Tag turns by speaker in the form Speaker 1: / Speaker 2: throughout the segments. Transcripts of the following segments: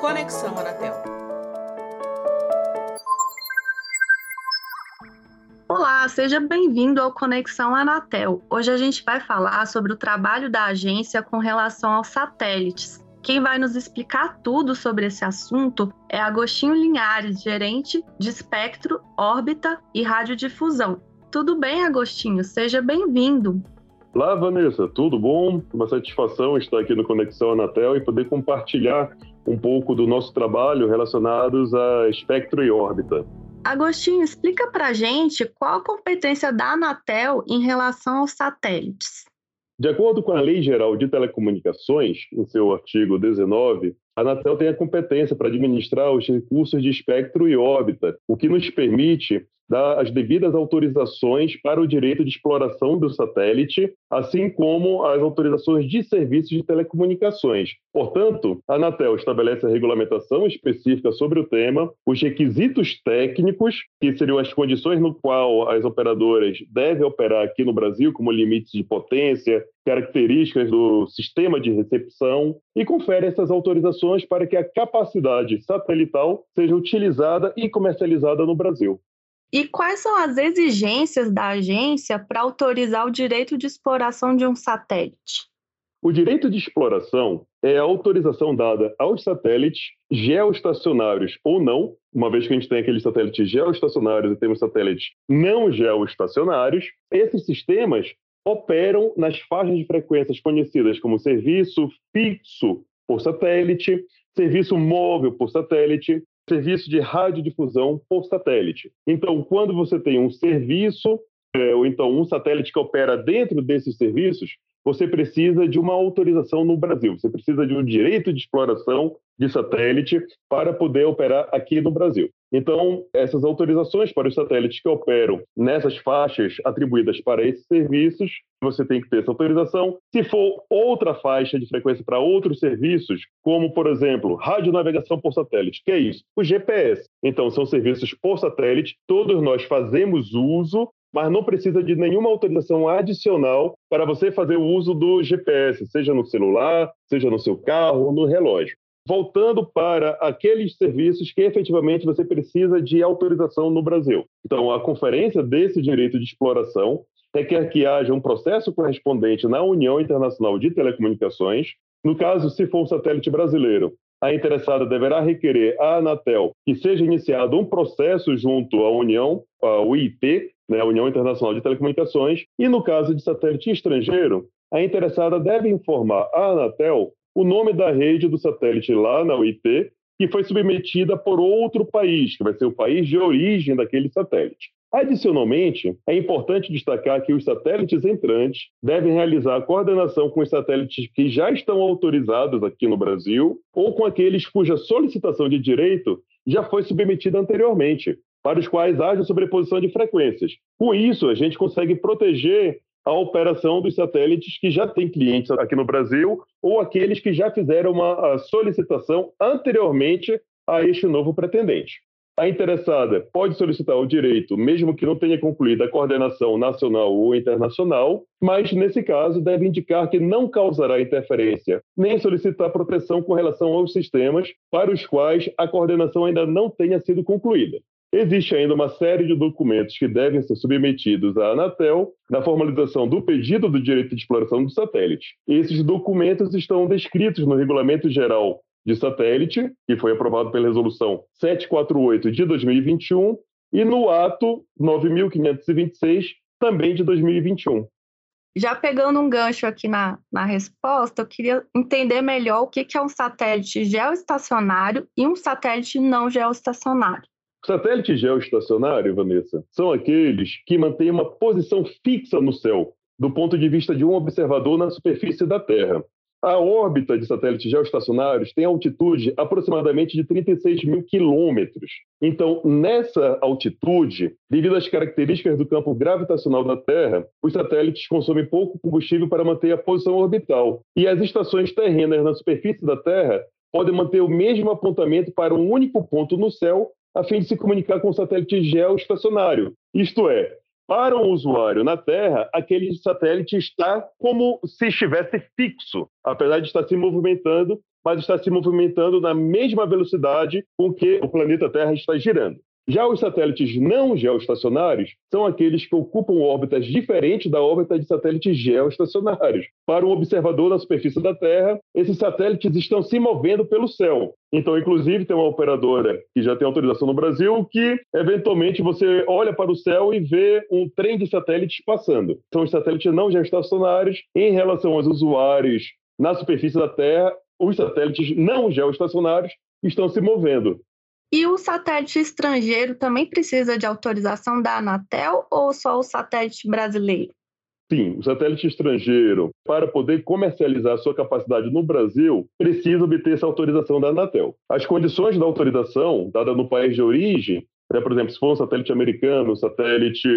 Speaker 1: Conexão Anatel.
Speaker 2: Olá, seja bem-vindo ao Conexão Anatel. Hoje a gente vai falar sobre o trabalho da agência com relação aos satélites. Quem vai nos explicar tudo sobre esse assunto é Agostinho Linhares, gerente de espectro, órbita e radiodifusão. Tudo bem, Agostinho? Seja bem-vindo.
Speaker 3: Olá, Vanessa, tudo bom? Uma satisfação estar aqui no Conexão Anatel e poder compartilhar um pouco do nosso trabalho relacionados a espectro e órbita.
Speaker 2: Agostinho, explica para gente qual a competência da Anatel em relação aos satélites.
Speaker 3: De acordo com a Lei Geral de Telecomunicações, em seu artigo 19, a Anatel tem a competência para administrar os recursos de espectro e órbita, o que nos permite dar as devidas autorizações para o direito de exploração do satélite, assim como as autorizações de serviços de telecomunicações. Portanto, a Anatel estabelece a regulamentação específica sobre o tema, os requisitos técnicos, que seriam as condições no qual as operadoras devem operar aqui no Brasil, como limites de potência, características do sistema de recepção e confere essas autorizações para que a capacidade satelital seja utilizada e comercializada no Brasil.
Speaker 2: E quais são as exigências da agência para autorizar o direito de exploração de um satélite?
Speaker 3: O direito de exploração é a autorização dada aos satélites geoestacionários ou não, uma vez que a gente tem aqueles satélites geoestacionários e temos satélites não geoestacionários, esses sistemas operam nas faixas de frequências conhecidas como serviço fixo por satélite, serviço móvel por satélite serviço de radiodifusão por satélite. Então, quando você tem um serviço, é, ou então um satélite que opera dentro desses serviços, você precisa de uma autorização no Brasil, você precisa de um direito de exploração de satélite para poder operar aqui no Brasil. Então, essas autorizações para os satélites que operam nessas faixas atribuídas para esses serviços, você tem que ter essa autorização. Se for outra faixa de frequência para outros serviços, como, por exemplo, radionavegação por satélite, que é isso? O GPS. Então, são serviços por satélite, todos nós fazemos uso mas não precisa de nenhuma autorização adicional para você fazer o uso do GPS, seja no celular, seja no seu carro ou no relógio voltando para aqueles serviços que efetivamente você precisa de autorização no Brasil. Então, a conferência desse direito de exploração requer que haja um processo correspondente na União Internacional de Telecomunicações. No caso, se for um satélite brasileiro, a interessada deverá requerer à Anatel que seja iniciado um processo junto à União, a UIT, né, a União Internacional de Telecomunicações, e no caso de satélite estrangeiro, a interessada deve informar à Anatel o nome da rede do satélite lá na UIT, que foi submetida por outro país, que vai ser o país de origem daquele satélite. Adicionalmente, é importante destacar que os satélites entrantes devem realizar a coordenação com os satélites que já estão autorizados aqui no Brasil ou com aqueles cuja solicitação de direito já foi submetida anteriormente, para os quais haja sobreposição de frequências. Com isso, a gente consegue proteger a operação dos satélites que já têm clientes aqui no Brasil ou aqueles que já fizeram uma solicitação anteriormente a este novo pretendente. A interessada pode solicitar o direito, mesmo que não tenha concluído a coordenação nacional ou internacional, mas, nesse caso, deve indicar que não causará interferência, nem solicitar proteção com relação aos sistemas para os quais a coordenação ainda não tenha sido concluída. Existe ainda uma série de documentos que devem ser submetidos à Anatel na formalização do pedido do direito de exploração do satélite. Esses documentos estão descritos no Regulamento Geral de Satélite, que foi aprovado pela Resolução 748 de 2021, e no Ato 9526, também de 2021.
Speaker 2: Já pegando um gancho aqui na, na resposta, eu queria entender melhor o que é um satélite geoestacionário e um satélite não geoestacionário.
Speaker 3: Satélite geoestacionário, Vanessa, são aqueles que mantêm uma posição fixa no céu, do ponto de vista de um observador na superfície da Terra. A órbita de satélites geoestacionários tem altitude aproximadamente de 36 mil quilômetros. Então, nessa altitude, devido às características do campo gravitacional da Terra, os satélites consomem pouco combustível para manter a posição orbital. E as estações terrenas na superfície da Terra podem manter o mesmo apontamento para um único ponto no céu a fim de se comunicar com o satélite geoestacionário. Isto é, Para um usuário na Terra, aquele satélite está como se estivesse fixo, apesar de estar se movimentando, mas está se movimentando na mesma velocidade com que o planeta Terra está girando. Já os satélites não geoestacionários são aqueles que ocupam órbitas diferentes da órbita de satélites geoestacionários. Para um observador na superfície da Terra, esses satélites estão se movendo pelo céu. Então, inclusive, tem uma operadora que já tem autorização no Brasil que, eventualmente, você olha para o céu e vê um trem de satélites passando. São os satélites não geoestacionários em relação aos usuários na superfície da Terra. Os satélites não geoestacionários estão se movendo.
Speaker 2: E o satélite estrangeiro também precisa de autorização da Anatel ou só o satélite brasileiro?
Speaker 3: Sim, o satélite estrangeiro, para poder comercializar sua capacidade no Brasil, precisa obter essa autorização da Anatel. As condições da autorização, dada no país de origem, né, por exemplo, se for um satélite americano, satélite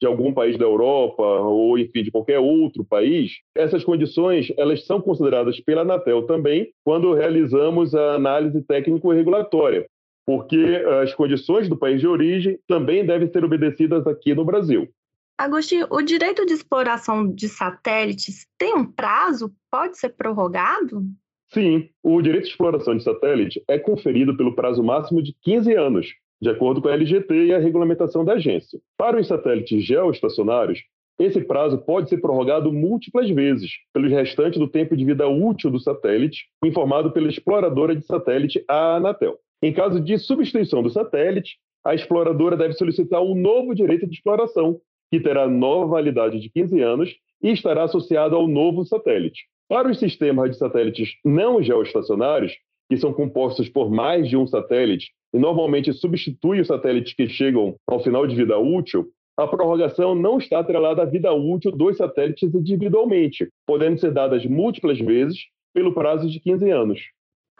Speaker 3: de algum país da Europa ou, enfim, de qualquer outro país, essas condições elas são consideradas pela Anatel também quando realizamos a análise técnico-regulatória porque as condições do país de origem também devem ser obedecidas aqui no Brasil.
Speaker 2: Agostinho, o direito de exploração de satélites tem um prazo? Pode ser prorrogado?
Speaker 3: Sim, o direito de exploração de satélite é conferido pelo prazo máximo de 15 anos, de acordo com a LGT e a regulamentação da agência. Para os satélites geoestacionários, esse prazo pode ser prorrogado múltiplas vezes, pelo restante do tempo de vida útil do satélite, informado pela exploradora de satélite, a Anatel. Em caso de substituição do satélite, a exploradora deve solicitar um novo direito de exploração, que terá nova validade de 15 anos e estará associado ao novo satélite. Para os sistemas de satélites não geoestacionários, que são compostos por mais de um satélite e normalmente substituem os satélites que chegam ao final de vida útil, a prorrogação não está atrelada à vida útil dos satélites individualmente, podendo ser dadas múltiplas vezes pelo prazo de 15 anos.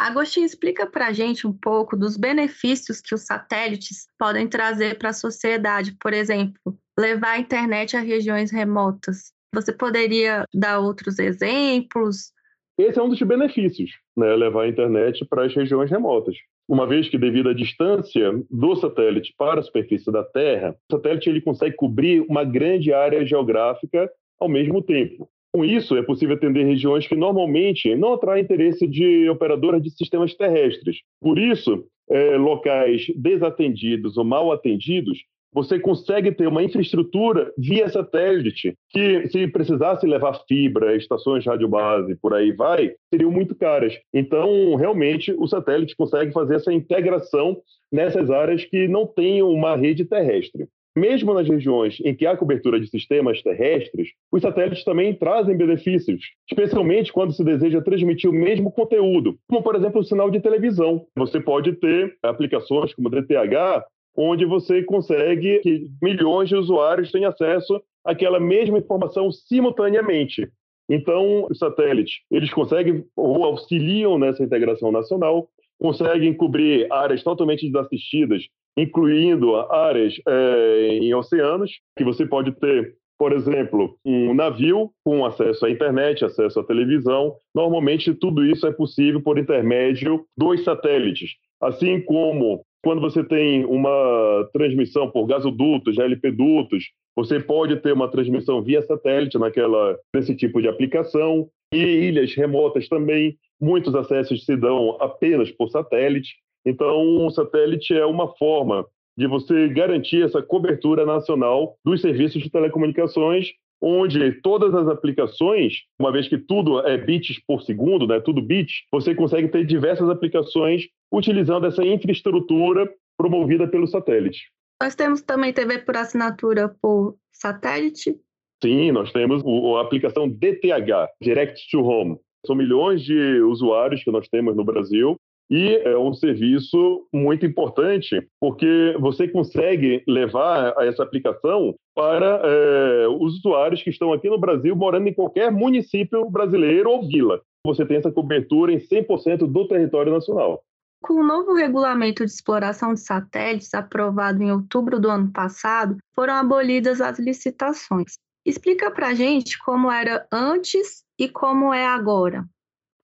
Speaker 2: Agostinho, explica para a gente um pouco dos benefícios que os satélites podem trazer para a sociedade. Por exemplo, levar a internet a regiões remotas. Você poderia dar outros exemplos?
Speaker 3: Esse é um dos benefícios, né? levar a internet para as regiões remotas. Uma vez que, devido à distância do satélite para a superfície da Terra, o satélite ele consegue cobrir uma grande área geográfica ao mesmo tempo. Com isso, é possível atender regiões que normalmente não atraem interesse de operadoras de sistemas terrestres. Por isso, é, locais desatendidos ou mal atendidos, você consegue ter uma infraestrutura via satélite que, se precisasse levar fibra, estações de radiobase, por aí vai, seriam muito caras. Então, realmente, o satélite consegue fazer essa integração nessas áreas que não têm uma rede terrestre. Mesmo nas regiões em que há cobertura de sistemas terrestres, os satélites também trazem benefícios, especialmente quando se deseja transmitir o mesmo conteúdo, como, por exemplo, o sinal de televisão. Você pode ter aplicações como DTH, onde você consegue que milhões de usuários tenham acesso àquela mesma informação simultaneamente. Então, os satélites, eles conseguem ou auxiliam nessa integração nacional, conseguem cobrir áreas totalmente desassistidas incluindo áreas é, em oceanos, que você pode ter, por exemplo, um navio com acesso à internet, acesso à televisão. Normalmente, tudo isso é possível por intermédio dos satélites. Assim como quando você tem uma transmissão por gasodutos, GLP-dutos, você pode ter uma transmissão via satélite naquela, nesse tipo de aplicação. E ilhas remotas também, muitos acessos se dão apenas por satélite. Então, o satélite é uma forma de você garantir essa cobertura nacional dos serviços de telecomunicações, onde todas as aplicações, uma vez que tudo é bits por segundo, né, tudo bits, você consegue ter diversas aplicações utilizando essa infraestrutura promovida pelo satélite.
Speaker 2: Nós temos também TV por assinatura por satélite?
Speaker 3: Sim, nós temos a aplicação DTH, Direct to Home. São milhões de usuários que nós temos no Brasil e é um serviço muito importante, porque você consegue levar essa aplicação para é, os usuários que estão aqui no Brasil, morando em qualquer município brasileiro ou vila. Você tem essa cobertura em 100% do território nacional.
Speaker 2: Com o novo regulamento de exploração de satélites aprovado em outubro do ano passado, foram abolidas as licitações. Explica para a gente como era antes e como é agora.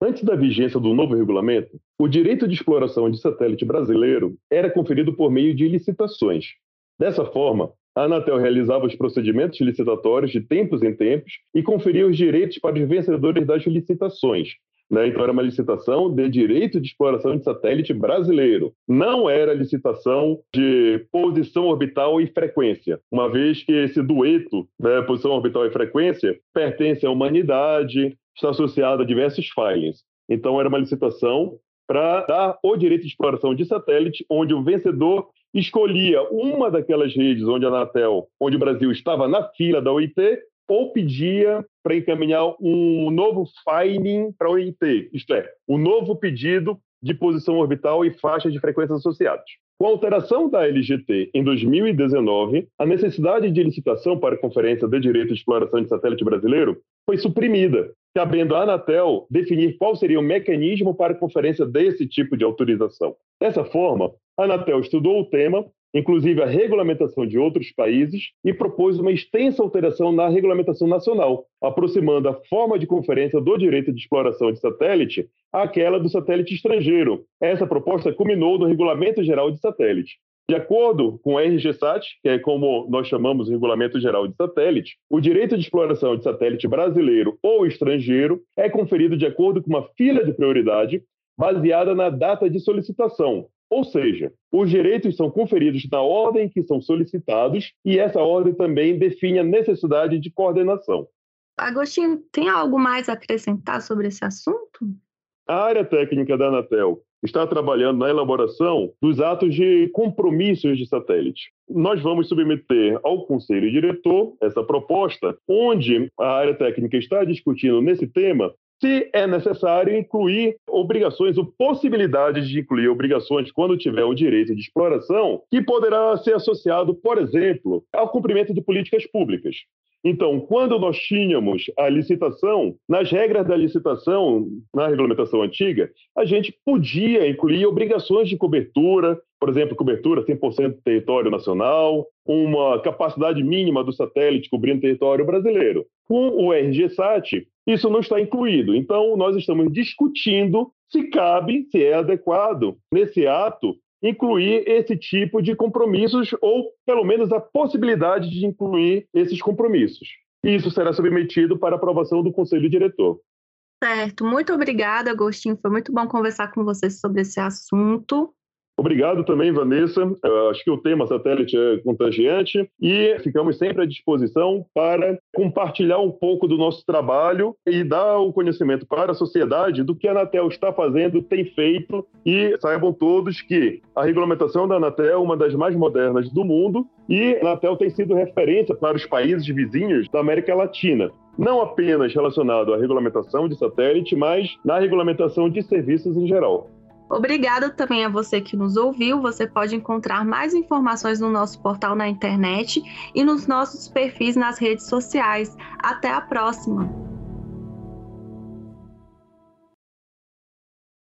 Speaker 3: Antes da vigência do novo regulamento, o direito de exploração de satélite brasileiro era conferido por meio de licitações. Dessa forma, a Anatel realizava os procedimentos licitatórios de tempos em tempos e conferia os direitos para os vencedores das licitações. Né? Então, era uma licitação de direito de exploração de satélite brasileiro. Não era licitação de posição orbital e frequência, uma vez que esse dueto, né, posição orbital e frequência, pertence à humanidade, está associado a diversos filings. Então, era uma licitação para dar o direito de exploração de satélite, onde o vencedor escolhia uma daquelas redes onde a Anatel, onde o Brasil estava na fila da OIT, ou pedia para encaminhar um novo filing para a OIT, isto é, um novo pedido de posição orbital e faixa de frequências associadas. Com a alteração da LGT em 2019, a necessidade de licitação para a Conferência de Direito de Exploração de Satélite Brasileiro foi suprimida, cabendo à Anatel definir qual seria o mecanismo para a conferência desse tipo de autorização. Dessa forma, a Anatel estudou o tema inclusive a regulamentação de outros países, e propôs uma extensa alteração na regulamentação nacional, aproximando a forma de conferência do direito de exploração de satélite àquela do satélite estrangeiro. Essa proposta culminou no Regulamento Geral de Satélite. De acordo com o RGSAT, que é como nós chamamos o Regulamento Geral de Satélite, o direito de exploração de satélite brasileiro ou estrangeiro é conferido de acordo com uma fila de prioridade baseada na data de solicitação, ou seja, os direitos são conferidos na ordem que são solicitados e essa ordem também define a necessidade de coordenação.
Speaker 2: Agostinho, tem algo mais a acrescentar sobre esse assunto?
Speaker 3: A área técnica da Anatel está trabalhando na elaboração dos atos de compromissos de satélite. Nós vamos submeter ao Conselho Diretor essa proposta, onde a área técnica está discutindo nesse tema se é necessário incluir obrigações ou possibilidades de incluir obrigações quando tiver o direito de exploração, que poderá ser associado, por exemplo, ao cumprimento de políticas públicas. Então, quando nós tínhamos a licitação, nas regras da licitação, na regulamentação antiga, a gente podia incluir obrigações de cobertura, por exemplo, cobertura 100% do território nacional, uma capacidade mínima do satélite cobrindo território brasileiro. Com o RGSAT, isso não está incluído. Então, nós estamos discutindo se cabe, se é adequado, nesse ato, incluir esse tipo de compromissos ou, pelo menos, a possibilidade de incluir esses compromissos. Isso será submetido para aprovação do Conselho Diretor.
Speaker 2: Certo, muito obrigada, Agostinho. Foi muito bom conversar com você sobre esse assunto.
Speaker 3: Obrigado também, Vanessa. Eu acho que o tema satélite é contagiante e ficamos sempre à disposição para compartilhar um pouco do nosso trabalho e dar o conhecimento para a sociedade do que a Anatel está fazendo, tem feito e saibam todos que a regulamentação da Anatel é uma das mais modernas do mundo e a Anatel tem sido referência para os países vizinhos da América Latina não apenas relacionado à regulamentação de satélite, mas na regulamentação de serviços em geral.
Speaker 2: Obrigada também a você que nos ouviu. Você pode encontrar mais informações no nosso portal na internet e nos nossos perfis nas redes sociais. Até a próxima!